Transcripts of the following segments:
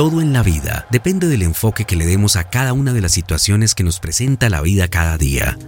Todo en la vida depende del enfoque que le demos a cada una de las situaciones que nos presenta la vida cada día.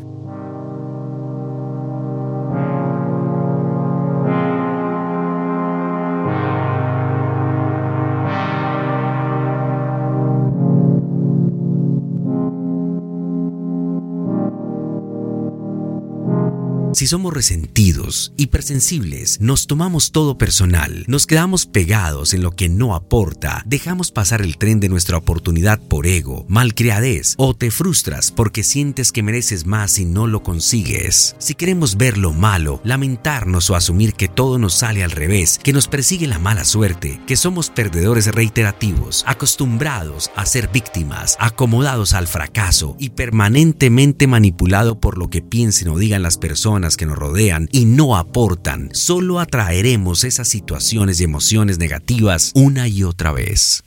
Si somos resentidos, hipersensibles, nos tomamos todo personal, nos quedamos pegados en lo que no aporta, dejamos pasar el tren de nuestra oportunidad por ego, malcriadez o te frustras porque sientes que mereces más y no lo consigues. Si queremos ver lo malo, lamentarnos o asumir que todo nos sale al revés, que nos persigue la mala suerte, que somos perdedores reiterativos, acostumbrados a ser víctimas, acomodados al fracaso y permanentemente manipulado por lo que piensen o digan las personas que nos rodean y no aportan, solo atraeremos esas situaciones y emociones negativas una y otra vez.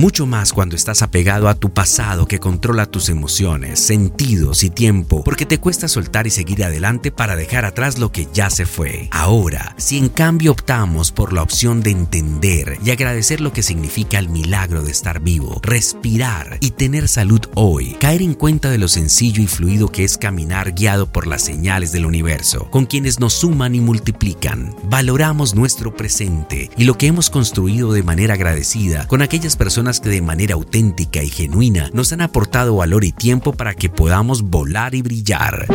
Mucho más cuando estás apegado a tu pasado que controla tus emociones, sentidos y tiempo, porque te cuesta soltar y seguir adelante para dejar atrás lo que ya se fue. Ahora, si en cambio optamos por la opción de entender y agradecer lo que significa el milagro de estar vivo, respirar y tener salud hoy, caer en cuenta de lo sencillo y fluido que es caminar guiado por las señales del universo, con quienes nos suman y multiplican, valoramos nuestro presente y lo que hemos construido de manera agradecida con aquellas personas que de manera auténtica y genuina nos han aportado valor y tiempo para que podamos volar y brillar.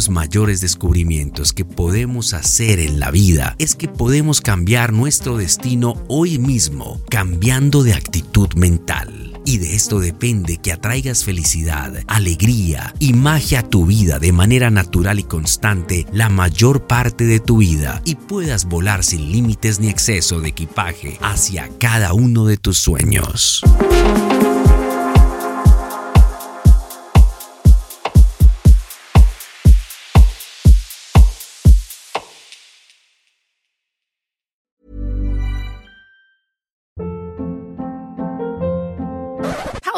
Los mayores descubrimientos que podemos hacer en la vida es que podemos cambiar nuestro destino hoy mismo, cambiando de actitud mental. Y de esto depende que atraigas felicidad, alegría y magia a tu vida de manera natural y constante la mayor parte de tu vida y puedas volar sin límites ni exceso de equipaje hacia cada uno de tus sueños.